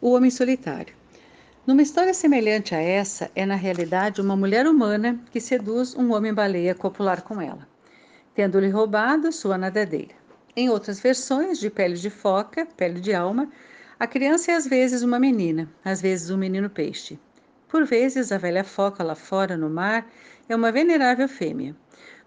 O Homem Solitário. Numa história semelhante a essa, é na realidade uma mulher humana que seduz um homem-baleia copular com ela, tendo-lhe roubado sua nadadeira. Em outras versões, de pele de foca, pele de alma, a criança é às vezes uma menina, às vezes um menino peixe. Por vezes, a velha foca lá fora no mar é uma venerável fêmea.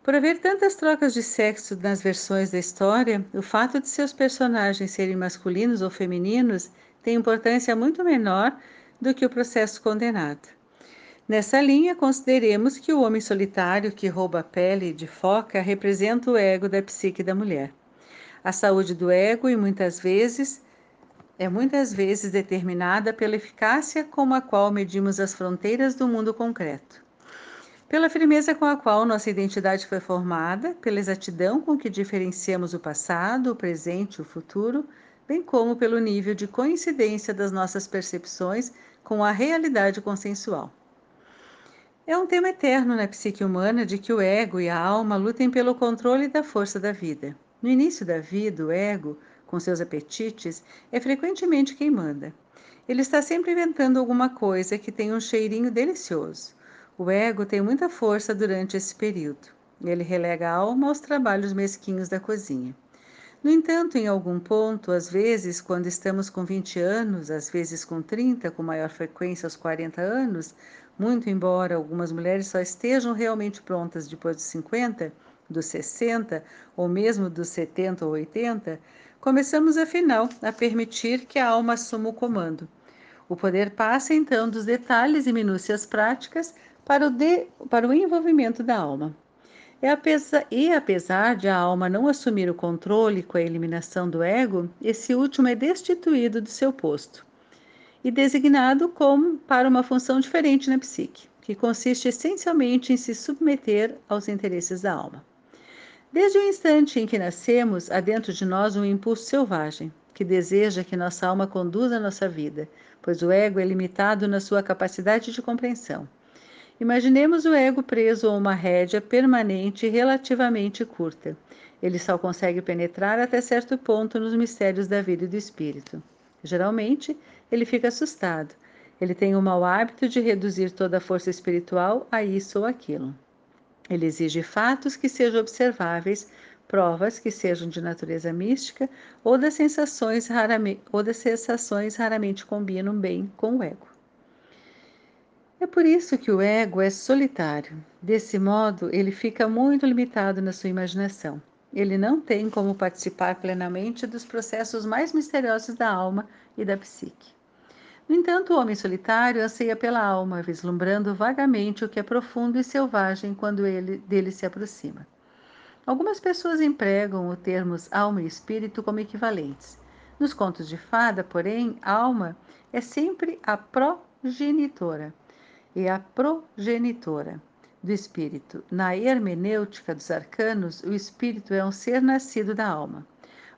Por haver tantas trocas de sexo nas versões da história, o fato de seus personagens serem masculinos ou femininos tem importância muito menor do que o processo condenado. Nessa linha, consideremos que o homem solitário que rouba a pele de foca representa o ego da psique da mulher. A saúde do ego e muitas vezes é muitas vezes determinada pela eficácia com a qual medimos as fronteiras do mundo concreto. Pela firmeza com a qual nossa identidade foi formada, pela exatidão com que diferenciamos o passado, o presente e o futuro, bem como pelo nível de coincidência das nossas percepções com a realidade consensual. É um tema eterno na psique humana de que o ego e a alma lutem pelo controle da força da vida. No início da vida, o ego, com seus apetites, é frequentemente quem manda. Ele está sempre inventando alguma coisa que tem um cheirinho delicioso. O ego tem muita força durante esse período. Ele relega a alma aos trabalhos mesquinhos da cozinha. No entanto, em algum ponto, às vezes, quando estamos com 20 anos, às vezes com 30, com maior frequência aos 40 anos, muito embora algumas mulheres só estejam realmente prontas depois dos 50, dos 60 ou mesmo dos 70 ou 80, começamos afinal a permitir que a alma assuma o comando. O poder passa então dos detalhes e minúcias práticas para o, de, para o envolvimento da alma. É e apesar de a alma não assumir o controle com a eliminação do ego, esse último é destituído do seu posto e designado como para uma função diferente na psique, que consiste essencialmente em se submeter aos interesses da alma. Desde o instante em que nascemos, há dentro de nós um impulso selvagem que deseja que nossa alma conduza a nossa vida, pois o ego é limitado na sua capacidade de compreensão. Imaginemos o ego preso a uma rédea permanente e relativamente curta. Ele só consegue penetrar até certo ponto nos mistérios da vida e do espírito. Geralmente, ele fica assustado. Ele tem o mau hábito de reduzir toda a força espiritual a isso ou aquilo. Ele exige fatos que sejam observáveis, provas que sejam de natureza mística ou das sensações ou das sensações raramente combinam bem com o ego. É por isso que o ego é solitário. Desse modo, ele fica muito limitado na sua imaginação. Ele não tem como participar plenamente dos processos mais misteriosos da alma e da psique. No entanto, o homem solitário anseia pela alma, vislumbrando vagamente o que é profundo e selvagem quando ele dele se aproxima. Algumas pessoas empregam os termos alma e espírito como equivalentes. Nos contos de fada, porém, alma é sempre a progenitora e a progenitora do espírito. Na hermenêutica dos arcanos, o espírito é um ser nascido da alma.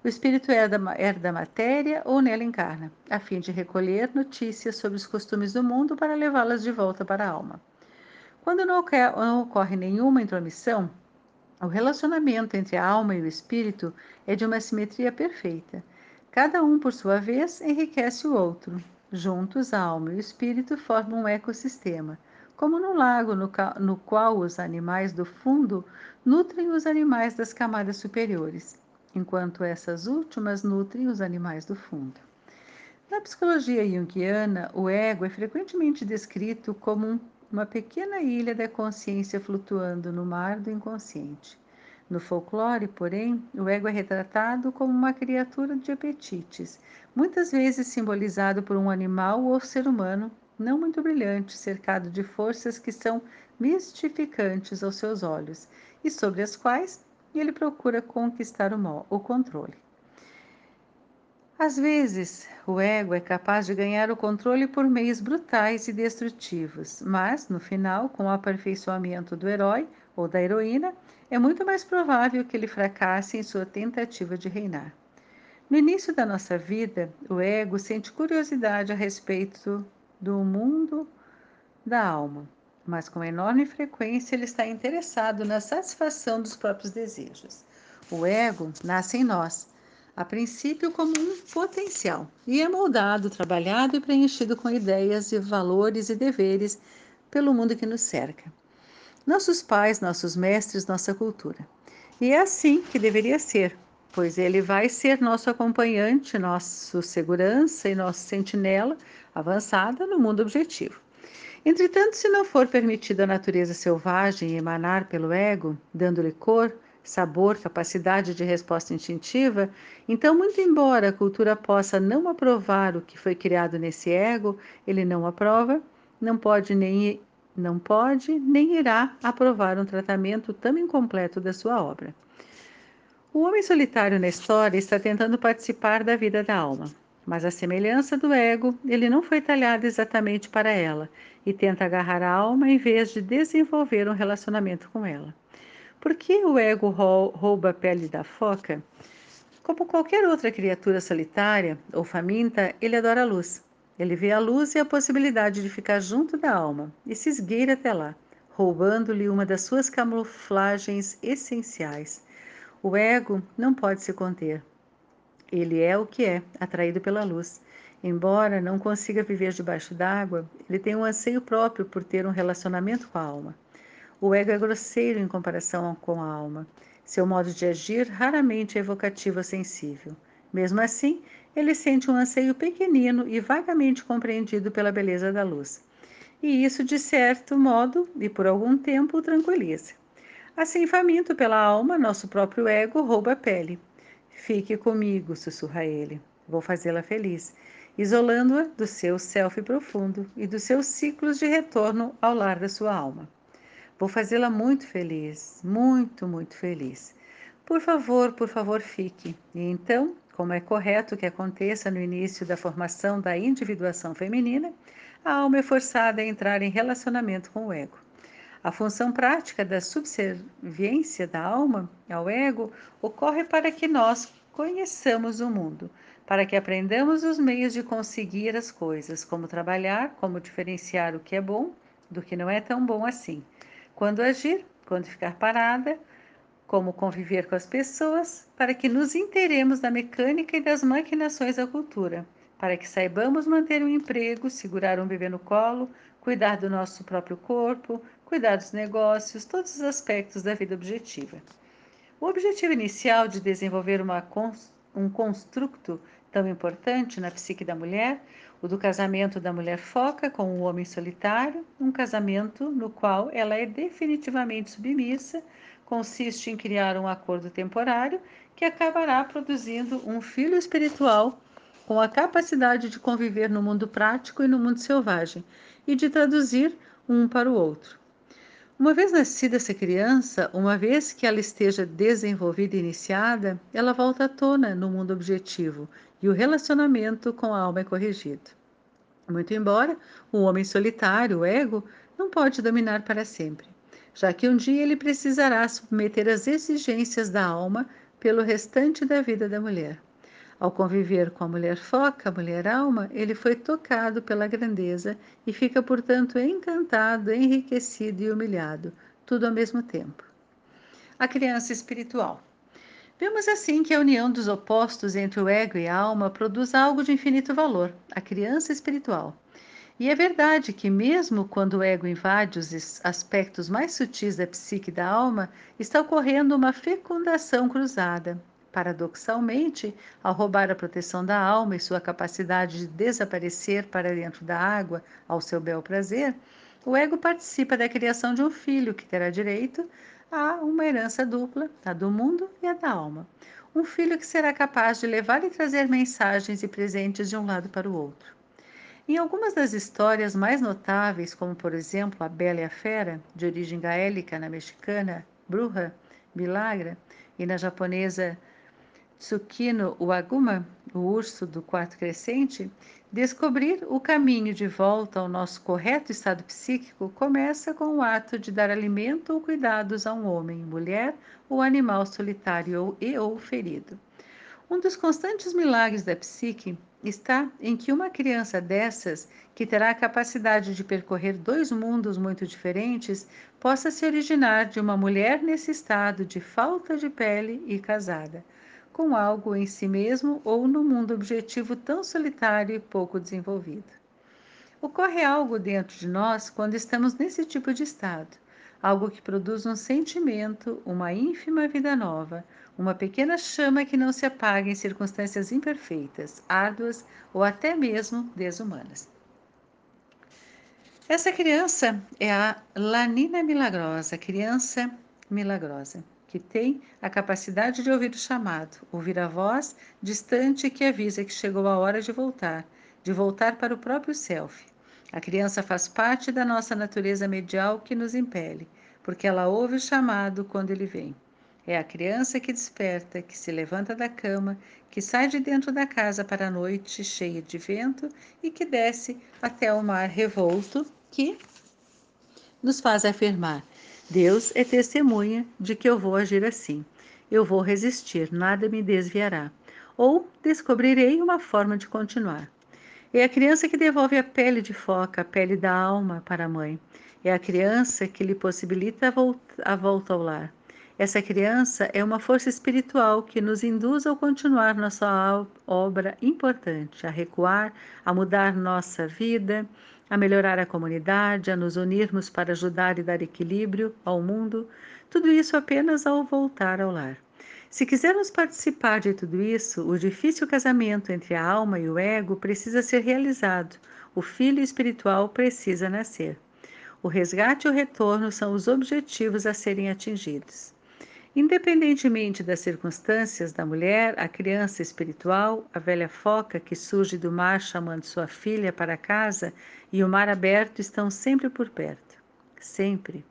O espírito herda, da matéria ou nela encarna, a fim de recolher notícias sobre os costumes do mundo para levá-las de volta para a alma. Quando não ocorre, não ocorre nenhuma intromissão, o relacionamento entre a alma e o espírito é de uma simetria perfeita. Cada um, por sua vez, enriquece o outro, Juntos, a alma e o espírito formam um ecossistema, como no lago no, qual os animais do fundo nutrem os animais das camadas superiores, enquanto essas últimas nutrem os animais do fundo. Na psicologia junguiana, o ego é frequentemente descrito como um, uma pequena ilha da consciência flutuando no mar do inconsciente. No folclore, porém, o ego é retratado como uma criatura de apetites, muitas vezes simbolizado por um animal ou ser humano não muito brilhante, cercado de forças que são mistificantes aos seus olhos e sobre as quais ele procura conquistar o, o controle. Às vezes, o ego é capaz de ganhar o controle por meios brutais e destrutivos, mas, no final, com o aperfeiçoamento do herói ou da heroína, é muito mais provável que ele fracasse em sua tentativa de reinar. No início da nossa vida, o ego sente curiosidade a respeito do mundo da alma, mas com enorme frequência ele está interessado na satisfação dos próprios desejos. O ego nasce em nós, a princípio como um potencial, e é moldado, trabalhado e preenchido com ideias e valores e deveres pelo mundo que nos cerca. Nossos pais, nossos mestres, nossa cultura. E é assim que deveria ser, pois ele vai ser nosso acompanhante, nosso segurança e nosso sentinela avançada no mundo objetivo. Entretanto, se não for permitida a natureza selvagem emanar pelo ego, dando-lhe cor, sabor, capacidade de resposta instintiva, então, muito embora a cultura possa não aprovar o que foi criado nesse ego, ele não aprova, não pode nem não pode nem irá aprovar um tratamento tão incompleto da sua obra. O homem solitário na história está tentando participar da vida da alma, mas a semelhança do ego, ele não foi talhado exatamente para ela e tenta agarrar a alma em vez de desenvolver um relacionamento com ela. Por que o ego rouba a pele da foca? Como qualquer outra criatura solitária ou faminta, ele adora a luz. Ele vê a luz e a possibilidade de ficar junto da alma e se esgueira até lá, roubando-lhe uma das suas camuflagens essenciais. O ego não pode se conter, ele é o que é, atraído pela luz. Embora não consiga viver debaixo d'água, ele tem um anseio próprio por ter um relacionamento com a alma. O ego é grosseiro em comparação com a alma. Seu modo de agir raramente é evocativo ou sensível. Mesmo assim, ele sente um anseio pequenino e vagamente compreendido pela beleza da luz. E isso, de certo modo, e por algum tempo, o tranquiliza. Assim, faminto pela alma, nosso próprio ego rouba a pele, Fique comigo, sussurra ele. Vou fazê-la feliz, isolando-a do seu self profundo e dos seus ciclos de retorno ao lar da sua alma. Vou fazê-la muito feliz, muito, muito feliz. Por favor, por favor, fique. E então, como é correto que aconteça no início da formação da individuação feminina, a alma é forçada a entrar em relacionamento com o ego. A função prática da subserviência da alma ao ego ocorre para que nós conheçamos o mundo, para que aprendamos os meios de conseguir as coisas, como trabalhar, como diferenciar o que é bom do que não é tão bom assim, quando agir, quando ficar parada, como conviver com as pessoas, para que nos inteiremos da mecânica e das maquinações da cultura, para que saibamos manter um emprego, segurar um bebê no colo, cuidar do nosso próprio corpo, cuidar dos negócios, todos os aspectos da vida objetiva. O objetivo inicial de desenvolver uma, um construto tão importante na psique da mulher, o do casamento da mulher foca com o homem solitário, um casamento no qual ela é definitivamente submissa, consiste em criar um acordo temporário que acabará produzindo um filho espiritual com a capacidade de conviver no mundo prático e no mundo selvagem e de traduzir um para o outro. Uma vez nascida essa criança, uma vez que ela esteja desenvolvida e iniciada, ela volta à tona no mundo objetivo e o relacionamento com a alma é corrigido. Muito embora o homem solitário, o ego, não pode dominar para sempre, já que um dia ele precisará submeter as exigências da alma pelo restante da vida da mulher. Ao conviver com a mulher foca, a mulher alma, ele foi tocado pela grandeza e fica, portanto, encantado, enriquecido e humilhado, tudo ao mesmo tempo. A criança espiritual. Vemos assim que a união dos opostos entre o ego e a alma produz algo de infinito valor, a criança espiritual. E é verdade que, mesmo quando o ego invade os aspectos mais sutis da psique da alma, está ocorrendo uma fecundação cruzada, Paradoxalmente, ao roubar a proteção da alma e sua capacidade de desaparecer para dentro da água ao seu bel prazer, o ego participa da criação de um filho que terá direito a uma herança dupla, a do mundo e a da alma. Um filho que será capaz de levar e trazer mensagens e presentes de um lado para o outro. Em algumas das histórias mais notáveis, como por exemplo A Bela e a Fera, de origem gaélica na mexicana Bruja, Milagra, e na japonesa Tsukino Uaguma, o urso do quarto crescente, descobrir o caminho de volta ao nosso correto estado psíquico começa com o ato de dar alimento ou cuidados a um homem, mulher ou animal solitário e ou ferido. Um dos constantes milagres da psique está em que uma criança dessas, que terá a capacidade de percorrer dois mundos muito diferentes, possa se originar de uma mulher nesse estado de falta de pele e casada com algo em si mesmo ou no mundo objetivo tão solitário e pouco desenvolvido. Ocorre algo dentro de nós quando estamos nesse tipo de estado, algo que produz um sentimento, uma ínfima vida nova, uma pequena chama que não se apaga em circunstâncias imperfeitas, árduas ou até mesmo desumanas. Essa criança é a Lanina Milagrosa, criança milagrosa, que tem a capacidade de ouvir o chamado, ouvir a voz distante que avisa que chegou a hora de voltar, de voltar para o próprio self, a criança faz parte da nossa natureza medial que nos impele, porque ela ouve o chamado quando ele vem. É a criança que desperta, que se levanta da cama, que sai de dentro da casa para a noite cheia de vento e que desce até o mar revolto, que nos faz afirmar: Deus é testemunha de que eu vou agir assim. Eu vou resistir, nada me desviará. Ou descobrirei uma forma de continuar. É a criança que devolve a pele de foca, a pele da alma para a mãe. É a criança que lhe possibilita a volta, a volta ao lar. Essa criança é uma força espiritual que nos induz a continuar nossa obra importante, a recuar, a mudar nossa vida, a melhorar a comunidade, a nos unirmos para ajudar e dar equilíbrio ao mundo, tudo isso apenas ao voltar ao lar. Se quisermos participar de tudo isso, o difícil casamento entre a alma e o ego precisa ser realizado, o filho espiritual precisa nascer. O resgate e o retorno são os objetivos a serem atingidos. Independentemente das circunstâncias da mulher, a criança espiritual, a velha foca que surge do mar chamando sua filha para casa e o mar aberto estão sempre por perto. Sempre.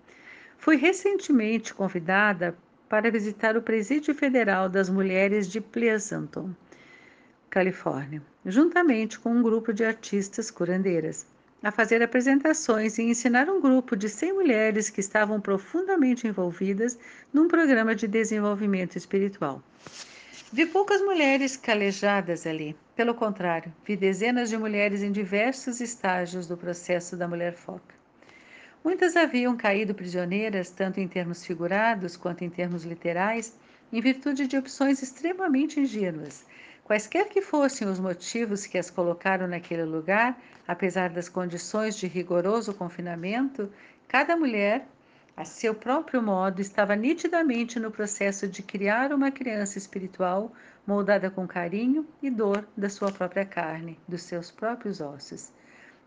Fui recentemente convidada para visitar o Presídio Federal das Mulheres de Pleasanton, Califórnia, juntamente com um grupo de artistas curandeiras, a fazer apresentações e ensinar um grupo de 100 mulheres que estavam profundamente envolvidas num programa de desenvolvimento espiritual. Vi poucas mulheres calejadas ali. Pelo contrário, vi dezenas de mulheres em diversos estágios do processo da mulher foca. Muitas haviam caído prisioneiras, tanto em termos figurados quanto em termos literais, em virtude de opções extremamente ingênuas. Quaisquer que fossem os motivos que as colocaram naquele lugar, apesar das condições de rigoroso confinamento, cada mulher, a seu próprio modo, estava nitidamente no processo de criar uma criança espiritual moldada com carinho e dor da sua própria carne, dos seus próprios ossos.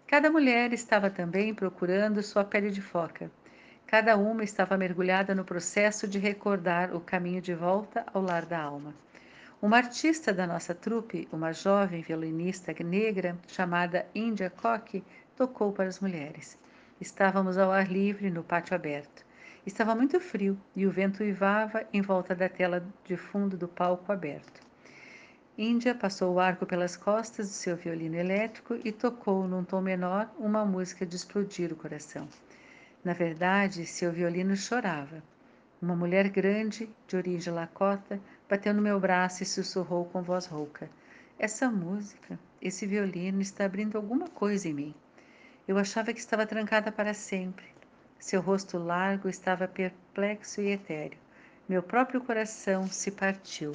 Cada mulher estava também procurando sua pele de foca. Cada uma estava mergulhada no processo de recordar o caminho de volta ao lar da alma. Uma artista da nossa trupe, uma jovem violinista negra chamada India Koch, tocou para as mulheres. Estávamos ao ar livre no pátio aberto. Estava muito frio e o vento uivava em volta da tela de fundo do palco aberto. Índia passou o arco pelas costas do seu violino elétrico e tocou, num tom menor, uma música de explodir o coração. Na verdade, seu violino chorava. Uma mulher grande, de origem lacota, bateu no meu braço e sussurrou com voz rouca: Essa música, esse violino está abrindo alguma coisa em mim. Eu achava que estava trancada para sempre. Seu rosto largo estava perplexo e etéreo. Meu próprio coração se partiu,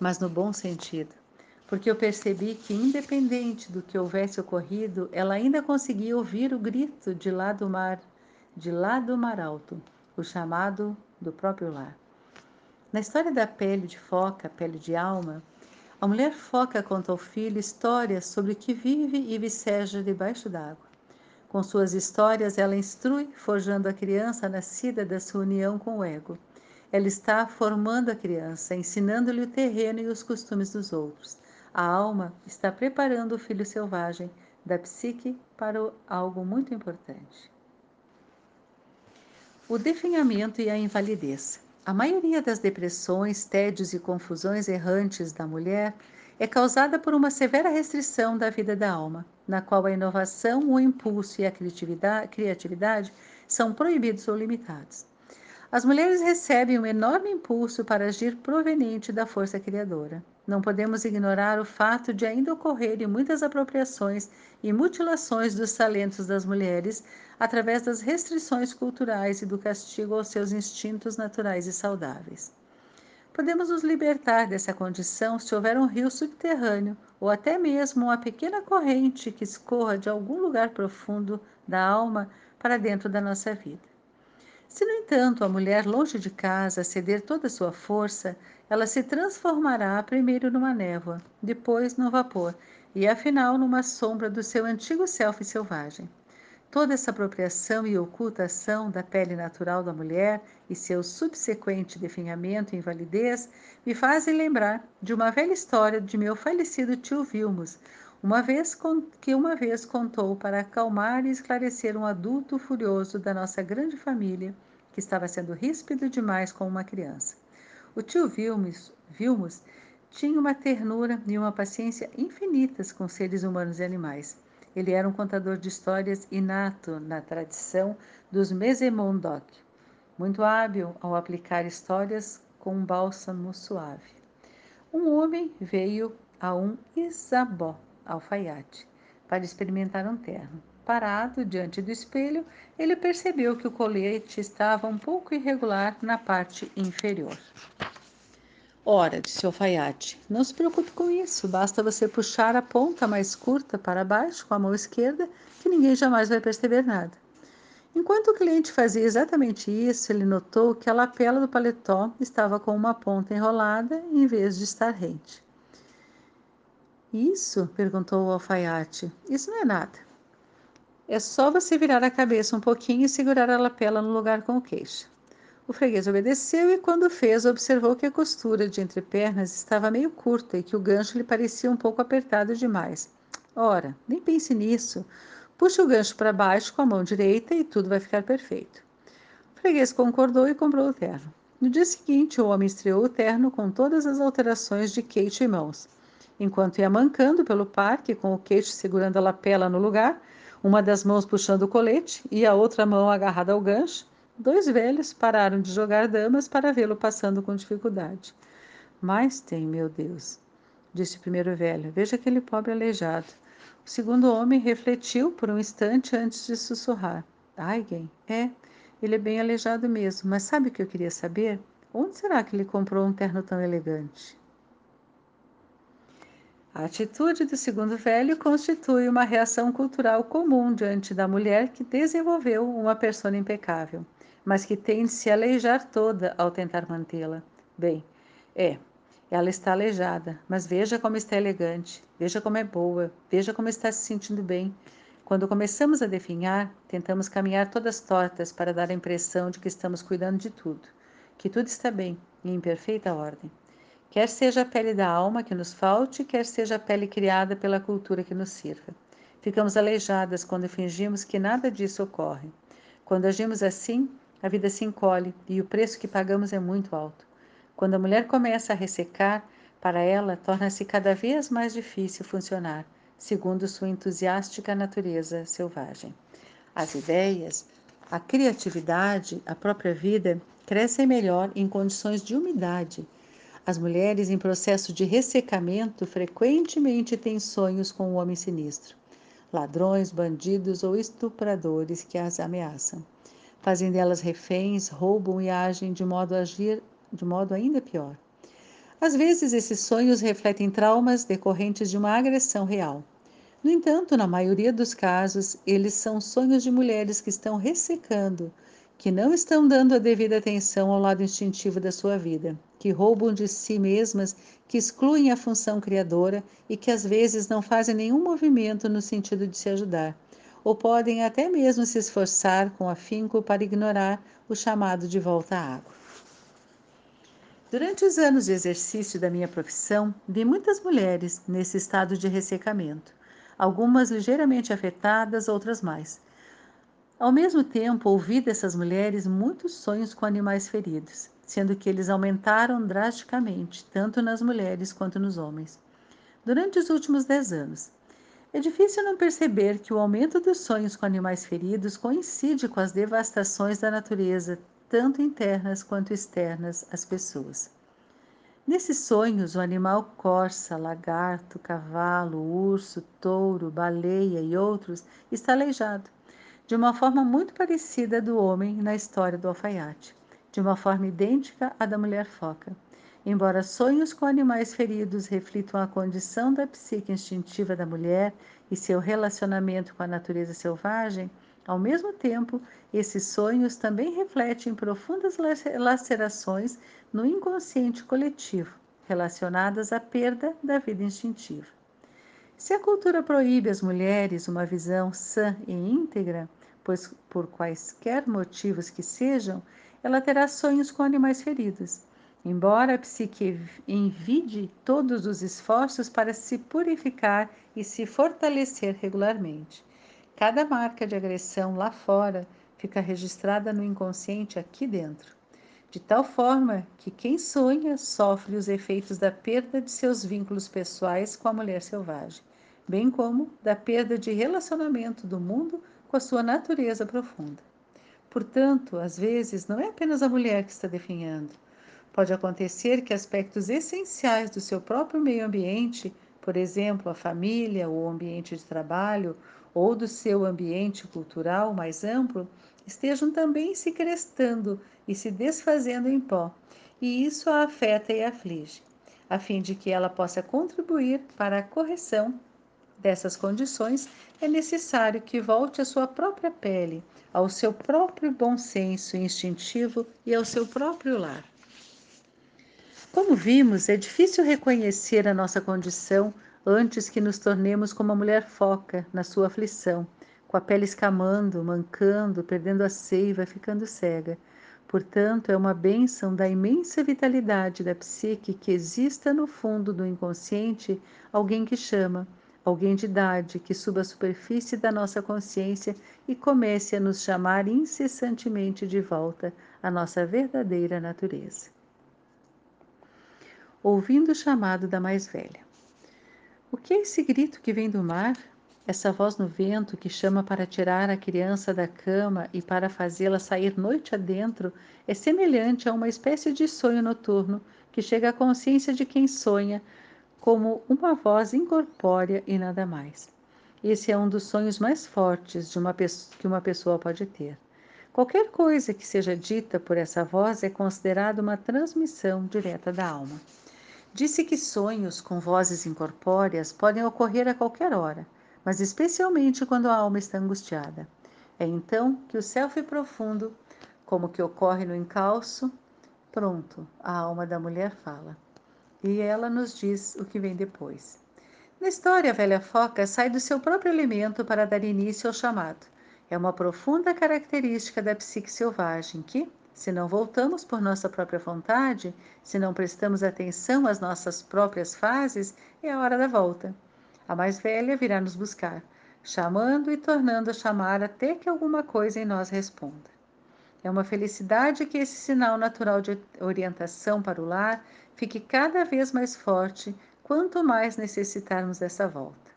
mas no bom sentido, porque eu percebi que, independente do que houvesse ocorrido, ela ainda conseguia ouvir o grito de lá do mar, de lá do mar alto, o chamado do próprio lar. Na história da pele de foca, pele de alma, a mulher foca conta ao filho histórias sobre o que vive e viceja debaixo d'água. Com suas histórias, ela instrui, forjando a criança nascida da sua união com o ego. Ela está formando a criança, ensinando-lhe o terreno e os costumes dos outros. A alma está preparando o filho selvagem da psique para algo muito importante. O definhamento e a invalidez. A maioria das depressões, tédios e confusões errantes da mulher é causada por uma severa restrição da vida da alma, na qual a inovação, o impulso e a criatividade são proibidos ou limitados. As mulheres recebem um enorme impulso para agir proveniente da força criadora. Não podemos ignorar o fato de ainda ocorrerem muitas apropriações e mutilações dos talentos das mulheres através das restrições culturais e do castigo aos seus instintos naturais e saudáveis. Podemos nos libertar dessa condição se houver um rio subterrâneo ou até mesmo uma pequena corrente que escorra de algum lugar profundo da alma para dentro da nossa vida. Se, no entanto, a mulher longe de casa ceder toda a sua força, ela se transformará primeiro numa névoa, depois num vapor e, afinal, numa sombra do seu antigo self selvagem. Toda essa apropriação e ocultação da pele natural da mulher e seu subsequente definhamento e invalidez me fazem lembrar de uma velha história de meu falecido tio Vilmos, uma vez que uma vez contou para acalmar e esclarecer um adulto furioso da nossa grande família que estava sendo ríspido demais com uma criança. O tio Vilmos, Vilmos tinha uma ternura e uma paciência infinitas com seres humanos e animais. Ele era um contador de histórias inato na tradição dos Mesemondok, muito hábil ao aplicar histórias com um bálsamo suave. Um homem veio a um Isabó, alfaiate, para experimentar um terno. Parado diante do espelho, ele percebeu que o colete estava um pouco irregular na parte inferior. Ora, disse o alfaiate, não se preocupe com isso, basta você puxar a ponta mais curta para baixo com a mão esquerda, que ninguém jamais vai perceber nada. Enquanto o cliente fazia exatamente isso, ele notou que a lapela do paletó estava com uma ponta enrolada em vez de estar rente. Isso? perguntou o alfaiate. Isso não é nada. É só você virar a cabeça um pouquinho e segurar a lapela no lugar com o queixo. O freguês obedeceu e, quando fez, observou que a costura de entre pernas estava meio curta e que o gancho lhe parecia um pouco apertado demais. Ora, nem pense nisso. Puxe o gancho para baixo com a mão direita e tudo vai ficar perfeito. O freguês concordou e comprou o terno. No dia seguinte, o homem estreou o terno com todas as alterações de queixo e mãos. Enquanto ia mancando pelo parque, com o queixo segurando a lapela no lugar, uma das mãos puxando o colete e a outra mão agarrada ao gancho, Dois velhos pararam de jogar damas para vê-lo passando com dificuldade. Mais tem, meu Deus, disse o primeiro velho. Veja aquele pobre aleijado. O segundo homem refletiu por um instante antes de sussurrar. Aigen, é, ele é bem aleijado mesmo, mas sabe o que eu queria saber? Onde será que ele comprou um terno tão elegante? A atitude do segundo velho constitui uma reação cultural comum diante da mulher que desenvolveu uma persona impecável mas que tem de se aleijar toda ao tentar mantê-la. Bem, é, ela está aleijada, mas veja como está elegante, veja como é boa, veja como está se sentindo bem. Quando começamos a definhar, tentamos caminhar todas tortas para dar a impressão de que estamos cuidando de tudo, que tudo está bem e em perfeita ordem. Quer seja a pele da alma que nos falte, quer seja a pele criada pela cultura que nos sirva. Ficamos aleijadas quando fingimos que nada disso ocorre. Quando agimos assim, a vida se encolhe e o preço que pagamos é muito alto. Quando a mulher começa a ressecar, para ela torna-se cada vez mais difícil funcionar, segundo sua entusiástica natureza selvagem. As ideias, a criatividade, a própria vida crescem melhor em condições de umidade. As mulheres em processo de ressecamento frequentemente têm sonhos com o um homem sinistro, ladrões, bandidos ou estupradores que as ameaçam fazem delas reféns, roubam e agem de modo a agir de modo ainda pior. Às vezes, esses sonhos refletem traumas decorrentes de uma agressão real. No entanto, na maioria dos casos, eles são sonhos de mulheres que estão ressecando, que não estão dando a devida atenção ao lado instintivo da sua vida, que roubam de si mesmas, que excluem a função criadora e que às vezes não fazem nenhum movimento no sentido de se ajudar ou podem até mesmo se esforçar com afinco para ignorar o chamado de volta à água. Durante os anos de exercício da minha profissão, vi muitas mulheres nesse estado de ressecamento, algumas ligeiramente afetadas, outras mais. Ao mesmo tempo, ouvi dessas mulheres muitos sonhos com animais feridos, sendo que eles aumentaram drasticamente, tanto nas mulheres quanto nos homens. Durante os últimos dez anos, é difícil não perceber que o aumento dos sonhos com animais feridos coincide com as devastações da natureza, tanto internas quanto externas às pessoas. Nesses sonhos, o animal corça, lagarto, cavalo, urso, touro, baleia e outros está aleijado, de uma forma muito parecida do homem na história do alfaiate, de uma forma idêntica à da mulher foca. Embora sonhos com animais feridos reflitam a condição da psique instintiva da mulher e seu relacionamento com a natureza selvagem, ao mesmo tempo, esses sonhos também refletem profundas lacerações no inconsciente coletivo, relacionadas à perda da vida instintiva. Se a cultura proíbe às mulheres uma visão sã e íntegra, pois por quaisquer motivos que sejam, ela terá sonhos com animais feridos. Embora a psique envide todos os esforços para se purificar e se fortalecer regularmente. Cada marca de agressão lá fora fica registrada no inconsciente aqui dentro, de tal forma que quem sonha sofre os efeitos da perda de seus vínculos pessoais com a mulher selvagem, bem como da perda de relacionamento do mundo com a sua natureza profunda. Portanto, às vezes, não é apenas a mulher que está definhando. Pode acontecer que aspectos essenciais do seu próprio meio ambiente, por exemplo, a família o ambiente de trabalho, ou do seu ambiente cultural mais amplo estejam também se crestando e se desfazendo em pó, e isso a afeta e aflige, a fim de que ela possa contribuir para a correção dessas condições, é necessário que volte à sua própria pele, ao seu próprio bom senso instintivo e ao seu próprio lar. Como vimos, é difícil reconhecer a nossa condição antes que nos tornemos como a mulher foca na sua aflição, com a pele escamando, mancando, perdendo a seiva, ficando cega. Portanto, é uma bênção da imensa vitalidade da psique que exista no fundo do inconsciente alguém que chama, alguém de idade que suba à superfície da nossa consciência e comece a nos chamar incessantemente de volta à nossa verdadeira natureza. Ouvindo o chamado da mais velha. O que é esse grito que vem do mar? Essa voz no vento que chama para tirar a criança da cama e para fazê-la sair noite adentro é semelhante a uma espécie de sonho noturno que chega à consciência de quem sonha como uma voz incorpórea e nada mais. Esse é um dos sonhos mais fortes uma que uma pessoa pode ter. Qualquer coisa que seja dita por essa voz é considerada uma transmissão direta da alma. Disse que sonhos com vozes incorpóreas podem ocorrer a qualquer hora, mas especialmente quando a alma está angustiada. É então que o self profundo, como que ocorre no encalço, pronto, a alma da mulher fala. E ela nos diz o que vem depois. Na história, a velha foca sai do seu próprio elemento para dar início ao chamado. É uma profunda característica da psique selvagem que, se não voltamos por nossa própria vontade, se não prestamos atenção às nossas próprias fases, é a hora da volta. A mais velha virá nos buscar, chamando e tornando a chamar até que alguma coisa em nós responda. É uma felicidade que esse sinal natural de orientação para o lar fique cada vez mais forte quanto mais necessitarmos dessa volta.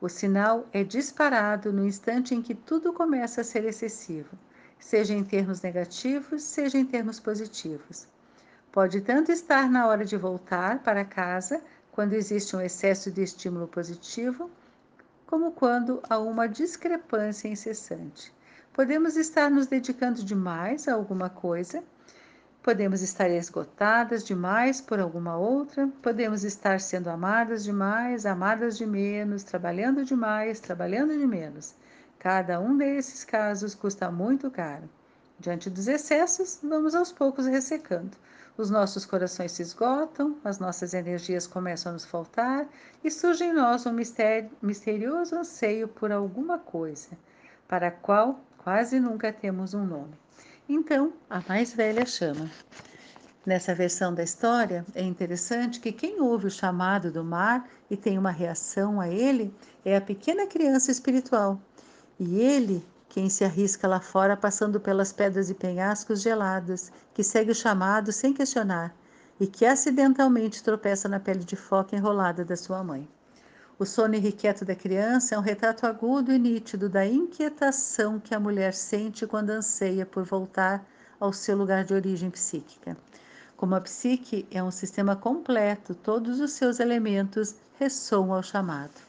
O sinal é disparado no instante em que tudo começa a ser excessivo seja em termos negativos, seja em termos positivos. Pode tanto estar na hora de voltar para casa, quando existe um excesso de estímulo positivo, como quando há uma discrepância incessante. Podemos estar nos dedicando demais a alguma coisa, podemos estar esgotadas demais por alguma outra, podemos estar sendo amadas demais, amadas de menos, trabalhando demais, trabalhando de menos. Cada um desses casos custa muito caro. Diante dos excessos, vamos aos poucos ressecando. Os nossos corações se esgotam, as nossas energias começam a nos faltar e surge em nós um mistério, misterioso anseio por alguma coisa, para a qual quase nunca temos um nome. Então, a mais velha chama. Nessa versão da história, é interessante que quem ouve o chamado do mar e tem uma reação a ele é a pequena criança espiritual, e ele, quem se arrisca lá fora passando pelas pedras e penhascos gelados, que segue o chamado sem questionar e que acidentalmente tropeça na pele de foca enrolada da sua mãe. O sono irrequieto da criança é um retrato agudo e nítido da inquietação que a mulher sente quando anseia por voltar ao seu lugar de origem psíquica. Como a psique é um sistema completo, todos os seus elementos ressoam ao chamado.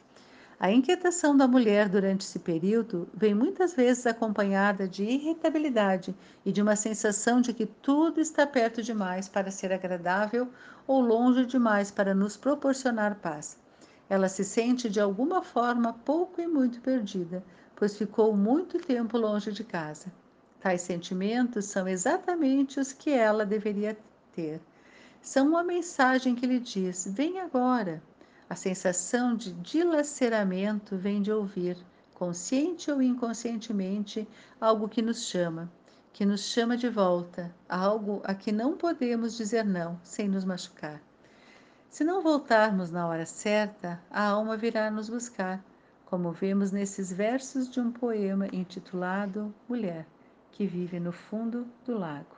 A inquietação da mulher durante esse período vem muitas vezes acompanhada de irritabilidade e de uma sensação de que tudo está perto demais para ser agradável ou longe demais para nos proporcionar paz. Ela se sente de alguma forma pouco e muito perdida, pois ficou muito tempo longe de casa. Tais sentimentos são exatamente os que ela deveria ter. São uma mensagem que lhe diz: vem agora, a sensação de dilaceramento vem de ouvir, consciente ou inconscientemente, algo que nos chama, que nos chama de volta, algo a que não podemos dizer não sem nos machucar. Se não voltarmos na hora certa, a alma virá nos buscar, como vemos nesses versos de um poema intitulado Mulher, que vive no fundo do lago.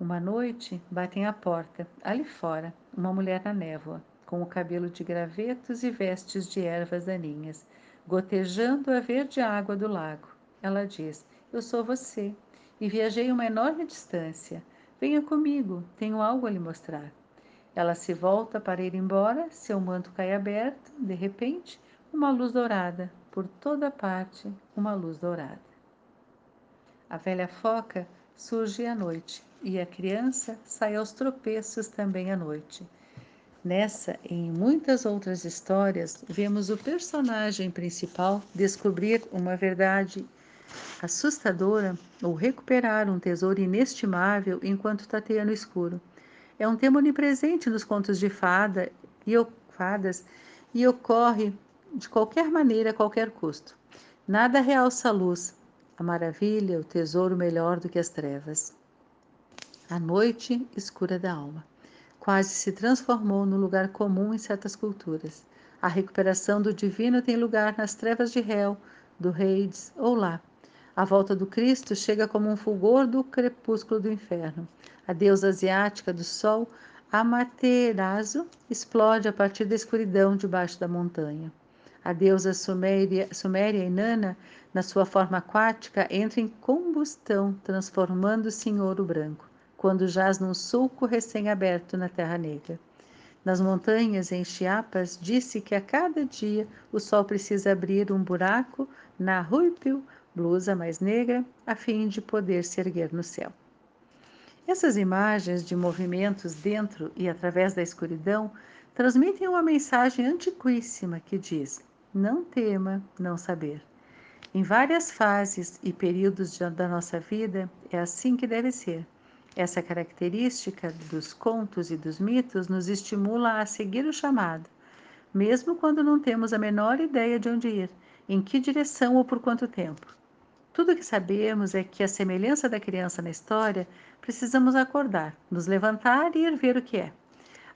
Uma noite batem à porta, ali fora, uma mulher na névoa com o cabelo de gravetos e vestes de ervas daninhas, gotejando a verde água do lago. Ela diz: Eu sou você e viajei uma enorme distância. Venha comigo, tenho algo a lhe mostrar. Ela se volta para ir embora, seu manto cai aberto, de repente, uma luz dourada, por toda parte, uma luz dourada. A velha foca surge à noite e a criança sai aos tropeços também à noite. Nessa e em muitas outras histórias, vemos o personagem principal descobrir uma verdade assustadora ou recuperar um tesouro inestimável enquanto tateia no escuro. É um tema onipresente nos contos de fada e fadas e ocorre de qualquer maneira, a qualquer custo. Nada realça a luz, a maravilha, o tesouro melhor do que as trevas. A noite escura da alma quase se transformou no lugar comum em certas culturas. A recuperação do divino tem lugar nas trevas de Hel, do Hades ou lá. A volta do Cristo chega como um fulgor do crepúsculo do inferno. A deusa asiática do sol, Amaterasu, explode a partir da escuridão debaixo da montanha. A deusa suméria, suméria Inanna, na sua forma aquática, entra em combustão, transformando-se em ouro branco quando jaz num sulco recém-aberto na Terra Negra. Nas montanhas, em Chiapas, disse que a cada dia o sol precisa abrir um buraco na ruipil, blusa mais negra, a fim de poder se erguer no céu. Essas imagens de movimentos dentro e através da escuridão transmitem uma mensagem antiquíssima que diz: não tema não saber. Em várias fases e períodos da nossa vida, é assim que deve ser. Essa característica dos contos e dos mitos nos estimula a seguir o chamado, mesmo quando não temos a menor ideia de onde ir, em que direção ou por quanto tempo. Tudo o que sabemos é que, a semelhança da criança na história, precisamos acordar, nos levantar e ir ver o que é.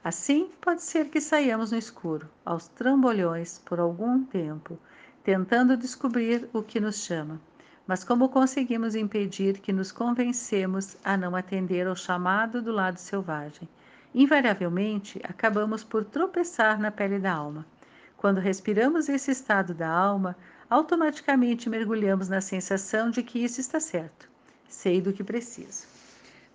Assim, pode ser que saiamos no escuro, aos trambolhões, por algum tempo, tentando descobrir o que nos chama. Mas como conseguimos impedir que nos convencemos a não atender ao chamado do lado selvagem? Invariavelmente, acabamos por tropeçar na pele da alma. Quando respiramos esse estado da alma, automaticamente mergulhamos na sensação de que isso está certo. Sei do que preciso.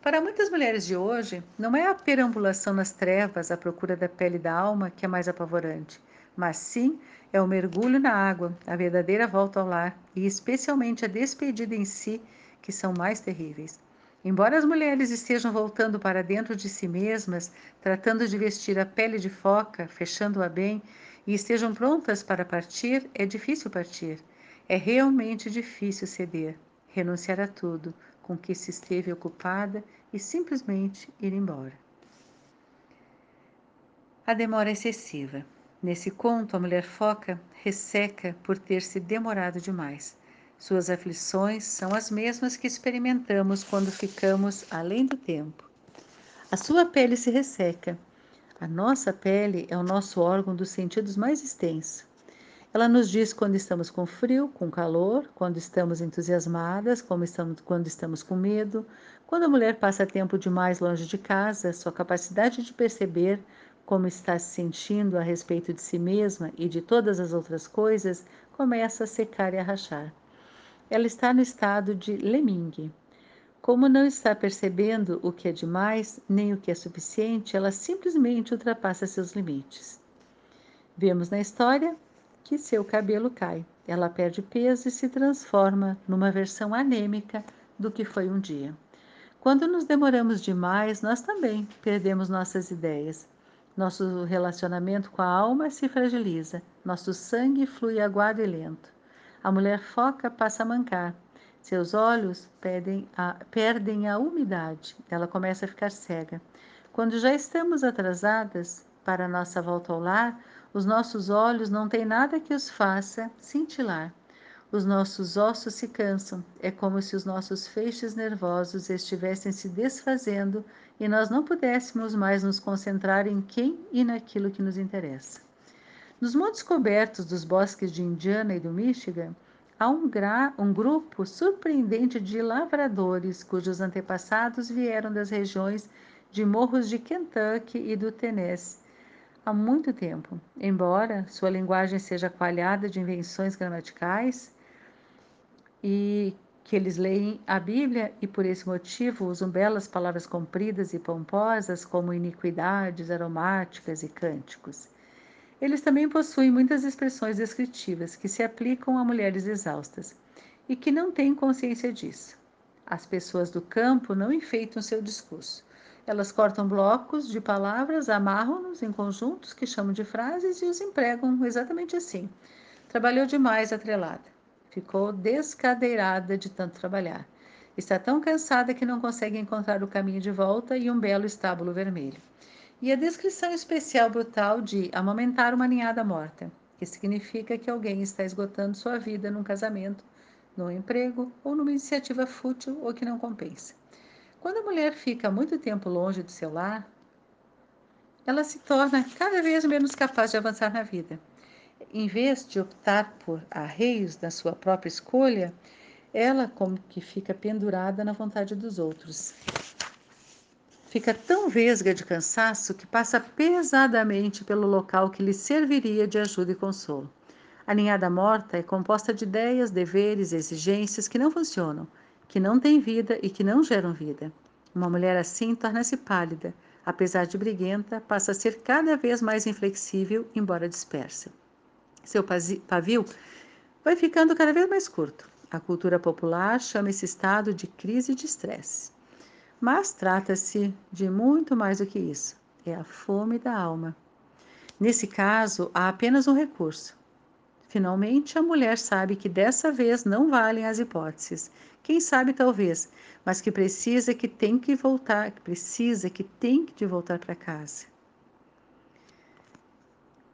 Para muitas mulheres de hoje, não é a perambulação nas trevas à procura da pele da alma que é mais apavorante, mas sim é o mergulho na água, a verdadeira volta ao lar e especialmente a despedida em si que são mais terríveis. Embora as mulheres estejam voltando para dentro de si mesmas, tratando de vestir a pele de foca, fechando-a bem, e estejam prontas para partir, é difícil partir. É realmente difícil ceder, renunciar a tudo com que se esteve ocupada e simplesmente ir embora. A demora excessiva. Nesse conto, a mulher foca resseca por ter se demorado demais. Suas aflições são as mesmas que experimentamos quando ficamos além do tempo. A sua pele se resseca. A nossa pele é o nosso órgão dos sentidos mais extenso. Ela nos diz quando estamos com frio, com calor, quando estamos entusiasmadas, estamos, quando estamos com medo. Quando a mulher passa tempo demais longe de casa, sua capacidade de perceber como está se sentindo a respeito de si mesma e de todas as outras coisas, começa a secar e a rachar. Ela está no estado de lemingue. Como não está percebendo o que é demais nem o que é suficiente, ela simplesmente ultrapassa seus limites. Vemos na história que seu cabelo cai. Ela perde peso e se transforma numa versão anêmica do que foi um dia. Quando nos demoramos demais, nós também perdemos nossas ideias. Nosso relacionamento com a alma se fragiliza, nosso sangue flui aguado e lento. A mulher foca passa a mancar. Seus olhos perdem a, perdem a umidade. Ela começa a ficar cega. Quando já estamos atrasadas para a nossa volta ao lar, os nossos olhos não têm nada que os faça cintilar. Os nossos ossos se cansam, é como se os nossos feixes nervosos estivessem se desfazendo e nós não pudéssemos mais nos concentrar em quem e naquilo que nos interessa. Nos montes cobertos dos bosques de Indiana e do Michigan, há um, um, grupo surpreendente de lavradores cujos antepassados vieram das regiões de morros de Kentucky e do Tennessee há muito tempo. Embora sua linguagem seja coalhada de invenções gramaticais, e que eles leem a Bíblia e por esse motivo usam belas palavras compridas e pomposas como iniquidades aromáticas e cânticos. Eles também possuem muitas expressões descritivas que se aplicam a mulheres exaustas e que não têm consciência disso. As pessoas do campo não enfeitam seu discurso. Elas cortam blocos de palavras, amarram-nos em conjuntos que chamam de frases e os empregam exatamente assim. Trabalhou demais atrelada. Ficou descadeirada de tanto trabalhar. Está tão cansada que não consegue encontrar o caminho de volta e um belo estábulo vermelho. E a descrição especial brutal de amamentar uma ninhada morta, que significa que alguém está esgotando sua vida num casamento, num emprego ou numa iniciativa fútil ou que não compensa. Quando a mulher fica muito tempo longe do seu lar, ela se torna cada vez menos capaz de avançar na vida em vez de optar por arreios da sua própria escolha, ela como que fica pendurada na vontade dos outros. Fica tão vesga de cansaço que passa pesadamente pelo local que lhe serviria de ajuda e consolo. A ninhada morta é composta de ideias, deveres, exigências que não funcionam, que não têm vida e que não geram vida. Uma mulher assim torna-se pálida, apesar de briguenta, passa a ser cada vez mais inflexível, embora dispersa. Seu pavio vai ficando cada vez mais curto. A cultura popular chama esse estado de crise de estresse. Mas trata-se de muito mais do que isso. É a fome da alma. Nesse caso, há apenas um recurso. Finalmente, a mulher sabe que dessa vez não valem as hipóteses. Quem sabe talvez, mas que precisa que tem que voltar, que precisa que tem que voltar para casa.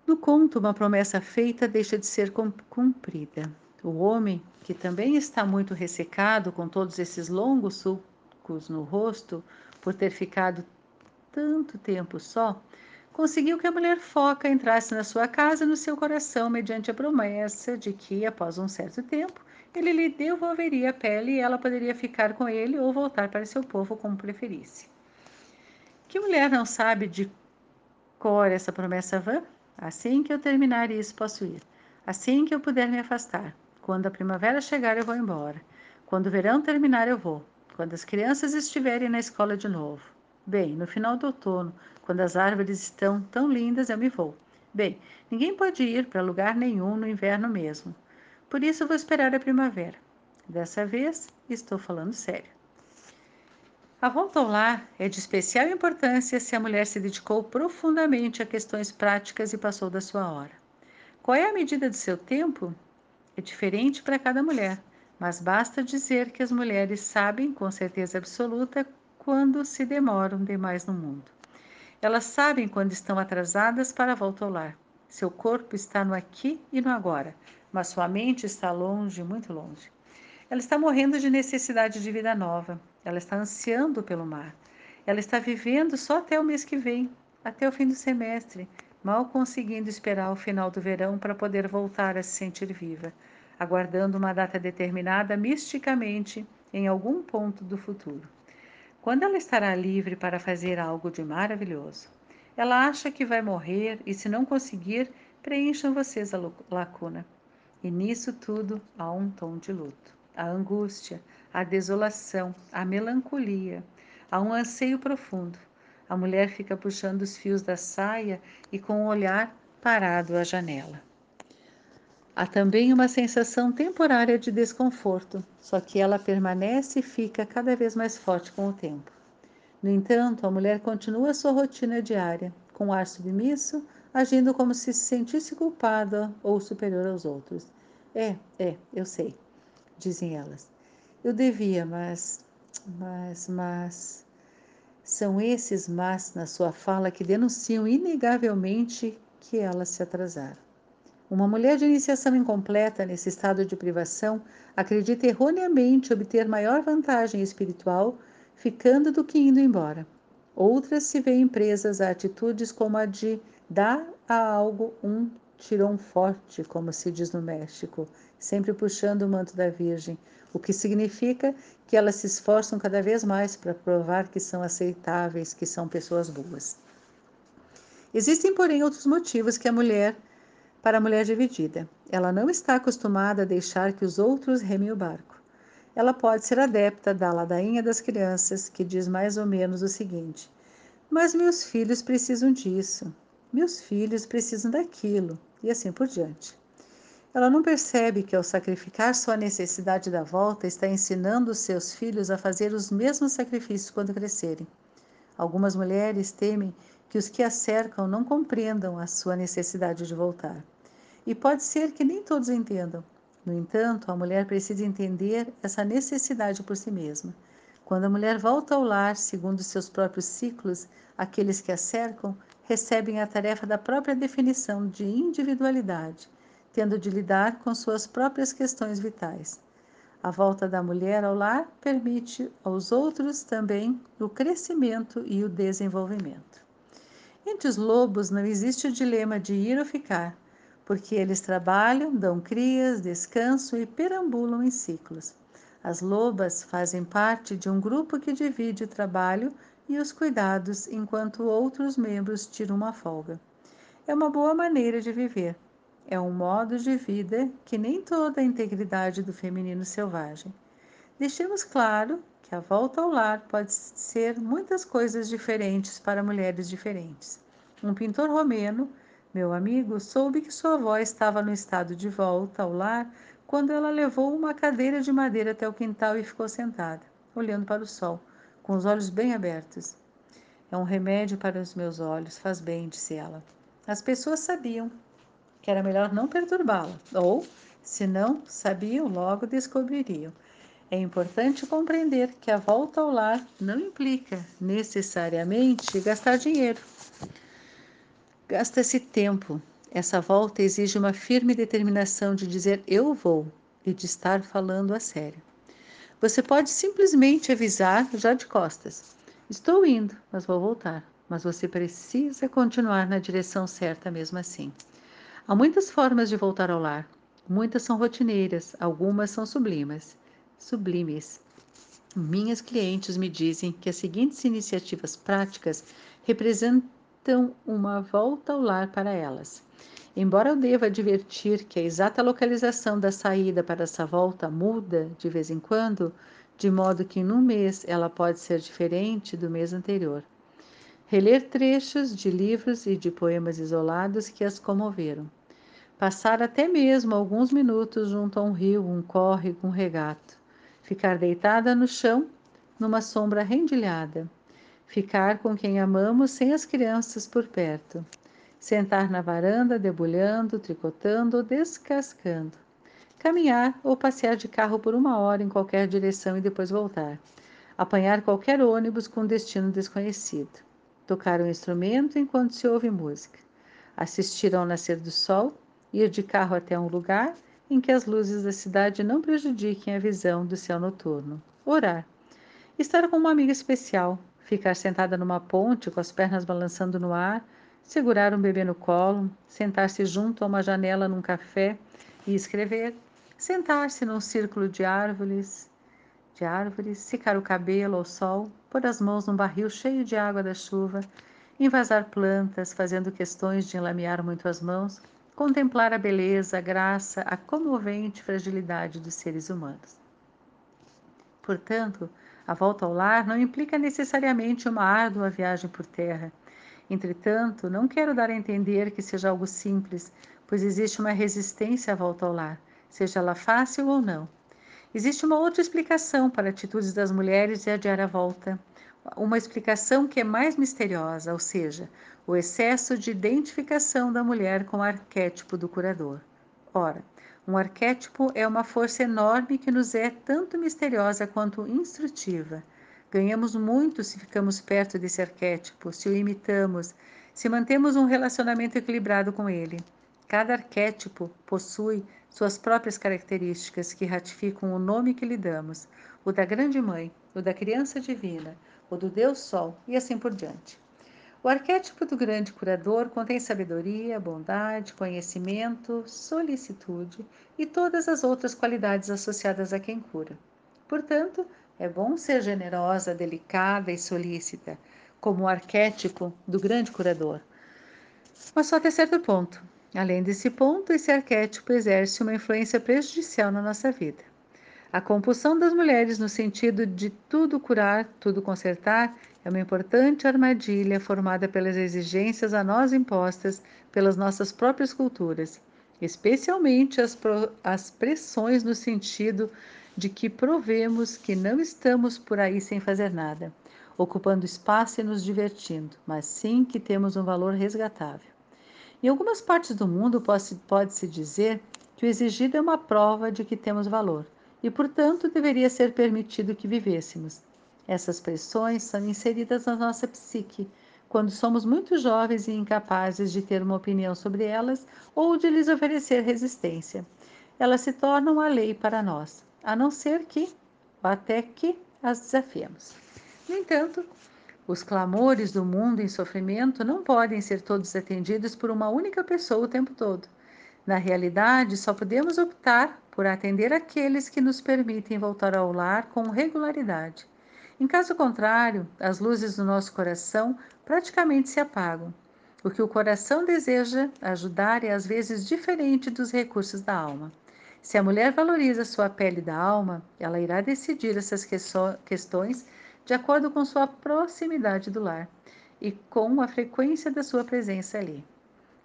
No conto, uma promessa feita deixa de ser cumprida. O homem, que também está muito ressecado com todos esses longos sulcos no rosto, por ter ficado tanto tempo só, conseguiu que a mulher foca entrasse na sua casa no seu coração mediante a promessa de que, após um certo tempo, ele lhe devolveria a pele e ela poderia ficar com ele ou voltar para seu povo como preferisse. Que mulher não sabe de cor essa promessa vã? Assim que eu terminar isso, posso ir. Assim que eu puder me afastar. Quando a primavera chegar, eu vou embora. Quando o verão terminar, eu vou. Quando as crianças estiverem na escola de novo. Bem, no final do outono, quando as árvores estão tão lindas, eu me vou. Bem, ninguém pode ir para lugar nenhum no inverno mesmo. Por isso, vou esperar a primavera. Dessa vez, estou falando sério. A volta ao lar é de especial importância se a mulher se dedicou profundamente a questões práticas e passou da sua hora. Qual é a medida do seu tempo? É diferente para cada mulher, mas basta dizer que as mulheres sabem com certeza absoluta quando se demoram demais no mundo. Elas sabem quando estão atrasadas para a volta ao lar. Seu corpo está no aqui e no agora, mas sua mente está longe, muito longe. Ela está morrendo de necessidade de vida nova. Ela está ansiando pelo mar. Ela está vivendo só até o mês que vem, até o fim do semestre, mal conseguindo esperar o final do verão para poder voltar a se sentir viva, aguardando uma data determinada misticamente em algum ponto do futuro. Quando ela estará livre para fazer algo de maravilhoso? Ela acha que vai morrer e, se não conseguir, preencham vocês a lacuna. E nisso tudo há um tom de luto a angústia, a desolação, a melancolia, há um anseio profundo. A mulher fica puxando os fios da saia e com o olhar parado à janela. Há também uma sensação temporária de desconforto, só que ela permanece e fica cada vez mais forte com o tempo. No entanto, a mulher continua sua rotina diária, com ar submisso, agindo como se se sentisse culpada ou superior aos outros. É, é, eu sei, dizem elas. Eu devia, mas. Mas, mas. São esses mas na sua fala que denunciam inegavelmente que elas se atrasaram. Uma mulher de iniciação incompleta nesse estado de privação acredita erroneamente obter maior vantagem espiritual ficando do que indo embora. Outras se veem presas a atitudes como a de dar a algo um tirão forte, como se diz no México, sempre puxando o manto da Virgem, o que significa que elas se esforçam cada vez mais para provar que são aceitáveis, que são pessoas boas. Existem, porém, outros motivos que a mulher para a mulher dividida. Ela não está acostumada a deixar que os outros remem o barco. Ela pode ser adepta da ladainha das crianças, que diz mais ou menos o seguinte: Mas meus filhos precisam disso, meus filhos precisam daquilo, e assim por diante. Ela não percebe que, ao sacrificar sua necessidade da volta, está ensinando seus filhos a fazer os mesmos sacrifícios quando crescerem. Algumas mulheres temem que os que a cercam não compreendam a sua necessidade de voltar. E pode ser que nem todos entendam. No entanto, a mulher precisa entender essa necessidade por si mesma. Quando a mulher volta ao lar, segundo seus próprios ciclos, aqueles que a cercam recebem a tarefa da própria definição de individualidade, tendo de lidar com suas próprias questões vitais. A volta da mulher ao lar permite aos outros também o crescimento e o desenvolvimento. Entre os lobos não existe o dilema de ir ou ficar, porque eles trabalham, dão crias, descansam e perambulam em ciclos. As lobas fazem parte de um grupo que divide o trabalho e os cuidados enquanto outros membros tiram uma folga. É uma boa maneira de viver. É um modo de vida que nem toda a integridade do feminino selvagem. Deixemos claro que a volta ao lar pode ser muitas coisas diferentes para mulheres diferentes. Um pintor romeno, meu amigo, soube que sua avó estava no estado de volta ao lar quando ela levou uma cadeira de madeira até o quintal e ficou sentada, olhando para o sol, com os olhos bem abertos. É um remédio para os meus olhos, faz bem, disse ela. As pessoas sabiam que era melhor não perturbá-la, ou, se não sabiam, logo descobririam. É importante compreender que a volta ao lar não implica necessariamente gastar dinheiro. Gasta-se tempo. Essa volta exige uma firme determinação de dizer eu vou e de estar falando a sério. Você pode simplesmente avisar já de costas: Estou indo, mas vou voltar. Mas você precisa continuar na direção certa mesmo assim. Há muitas formas de voltar ao lar. Muitas são rotineiras, algumas são sublimes sublimes. Minhas clientes me dizem que as seguintes iniciativas práticas representam uma volta ao lar para elas. Embora eu deva advertir que a exata localização da saída para essa volta muda de vez em quando, de modo que num mês ela pode ser diferente do mês anterior. Reler trechos de livros e de poemas isolados que as comoveram. Passar até mesmo alguns minutos junto a um rio, um córrego, um regato ficar deitada no chão, numa sombra rendilhada, ficar com quem amamos sem as crianças por perto, sentar na varanda debulhando, tricotando ou descascando, caminhar ou passear de carro por uma hora em qualquer direção e depois voltar, apanhar qualquer ônibus com destino desconhecido, tocar um instrumento enquanto se ouve música, assistir ao nascer do sol, ir de carro até um lugar em que as luzes da cidade não prejudiquem a visão do céu noturno. Orar. Estar com uma amiga especial, ficar sentada numa ponte com as pernas balançando no ar, segurar um bebê no colo, sentar-se junto a uma janela num café e escrever, sentar-se num círculo de árvores, de árvores, secar o cabelo ao sol, pôr as mãos num barril cheio de água da chuva, invasar plantas, fazendo questões de enlamear muito as mãos, contemplar a beleza, a graça, a comovente fragilidade dos seres humanos. Portanto, a volta ao lar não implica necessariamente uma árdua viagem por terra. Entretanto, não quero dar a entender que seja algo simples, pois existe uma resistência à volta ao lar, seja ela fácil ou não. Existe uma outra explicação para atitudes das mulheres de adiar a volta, uma explicação que é mais misteriosa, ou seja, o excesso de identificação da mulher com o arquétipo do curador. Ora, um arquétipo é uma força enorme que nos é tanto misteriosa quanto instrutiva. Ganhamos muito se ficamos perto desse arquétipo, se o imitamos, se mantemos um relacionamento equilibrado com ele. Cada arquétipo possui suas próprias características que ratificam o nome que lhe damos, o da Grande Mãe, o da Criança Divina, o do Deus Sol e assim por diante. O arquétipo do grande curador contém sabedoria, bondade, conhecimento, solicitude e todas as outras qualidades associadas a quem cura. Portanto, é bom ser generosa, delicada e solícita, como o arquétipo do grande curador. Mas só até certo ponto. Além desse ponto, esse arquétipo exerce uma influência prejudicial na nossa vida. A compulsão das mulheres no sentido de tudo curar, tudo consertar, é uma importante armadilha formada pelas exigências a nós impostas pelas nossas próprias culturas, especialmente as, pro, as pressões no sentido de que provemos que não estamos por aí sem fazer nada, ocupando espaço e nos divertindo, mas sim que temos um valor resgatável. Em algumas partes do mundo pode-se dizer que o exigido é uma prova de que temos valor e, portanto, deveria ser permitido que vivêssemos. Essas pressões são inseridas na nossa psique quando somos muito jovens e incapazes de ter uma opinião sobre elas ou de lhes oferecer resistência. Elas se tornam a lei para nós, a não ser que, até que, as desafiemos. No entanto, os clamores do mundo em sofrimento não podem ser todos atendidos por uma única pessoa o tempo todo. Na realidade, só podemos optar por atender aqueles que nos permitem voltar ao lar com regularidade. Em caso contrário, as luzes do nosso coração praticamente se apagam. O que o coração deseja ajudar é às vezes diferente dos recursos da alma. Se a mulher valoriza sua pele da alma, ela irá decidir essas questões de acordo com sua proximidade do lar e com a frequência da sua presença ali.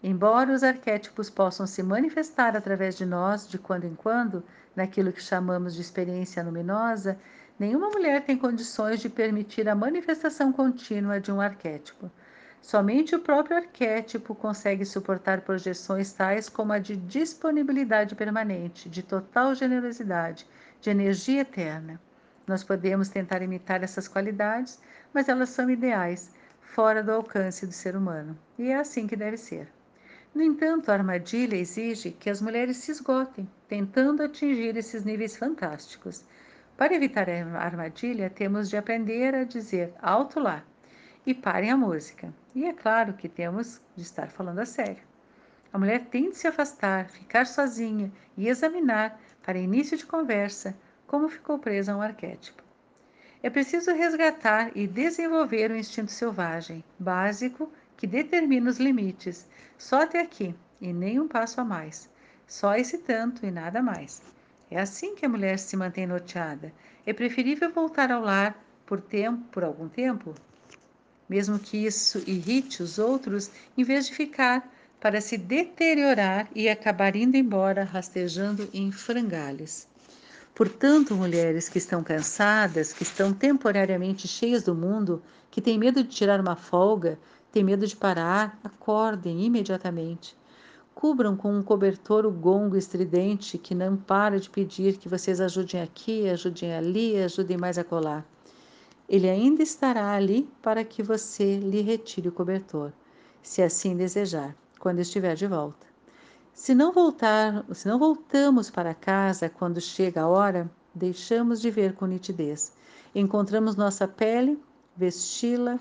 Embora os arquétipos possam se manifestar através de nós de quando em quando, naquilo que chamamos de experiência luminosa, Nenhuma mulher tem condições de permitir a manifestação contínua de um arquétipo. Somente o próprio arquétipo consegue suportar projeções tais como a de disponibilidade permanente, de total generosidade, de energia eterna. Nós podemos tentar imitar essas qualidades, mas elas são ideais, fora do alcance do ser humano. E é assim que deve ser. No entanto, a armadilha exige que as mulheres se esgotem, tentando atingir esses níveis fantásticos. Para evitar a armadilha, temos de aprender a dizer alto lá e parem a música. E é claro que temos de estar falando a sério. A mulher tem de se afastar, ficar sozinha e examinar, para início de conversa, como ficou presa a um arquétipo. É preciso resgatar e desenvolver o instinto selvagem, básico, que determina os limites, só até aqui e nem um passo a mais, só esse tanto e nada mais. É assim que a mulher se mantém norteada. É preferível voltar ao lar por tempo, por algum tempo, mesmo que isso irrite os outros, em vez de ficar para se deteriorar e acabar indo embora rastejando em frangalhos. Portanto, mulheres que estão cansadas, que estão temporariamente cheias do mundo, que têm medo de tirar uma folga, têm medo de parar, acordem imediatamente. Cubram com um cobertor o gongo estridente que não para de pedir que vocês ajudem aqui, ajudem ali, ajudem mais a colar. Ele ainda estará ali para que você lhe retire o cobertor, se assim desejar, quando estiver de volta. Se não voltar, se não voltamos para casa quando chega a hora, deixamos de ver com nitidez. Encontramos nossa pele, vesti-la,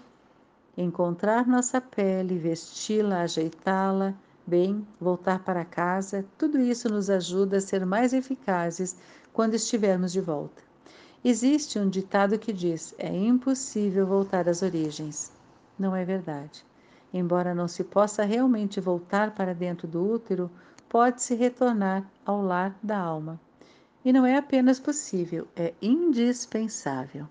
encontrar nossa pele, vesti-la, ajeitá-la, bem, voltar para casa, tudo isso nos ajuda a ser mais eficazes quando estivermos de volta. Existe um ditado que diz: é impossível voltar às origens. Não é verdade. Embora não se possa realmente voltar para dentro do útero, pode-se retornar ao lar da alma. E não é apenas possível, é indispensável.